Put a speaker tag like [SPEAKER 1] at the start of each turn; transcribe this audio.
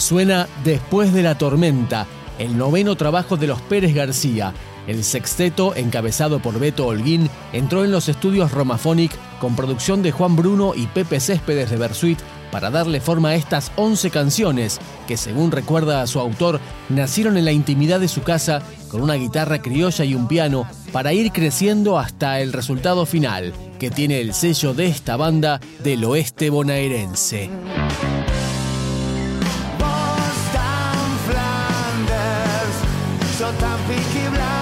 [SPEAKER 1] Suena Después de la tormenta, el noveno trabajo de los Pérez García. El sexteto, encabezado por Beto Holguín, entró en los estudios Romaphonic con producción de Juan Bruno y Pepe Céspedes de Bersuit para darle forma a estas 11 canciones que, según recuerda a su autor, nacieron en la intimidad de su casa con una guitarra criolla y un piano para ir creciendo hasta el resultado final, que tiene el sello de esta banda del oeste bonaerense. tampico y blanco.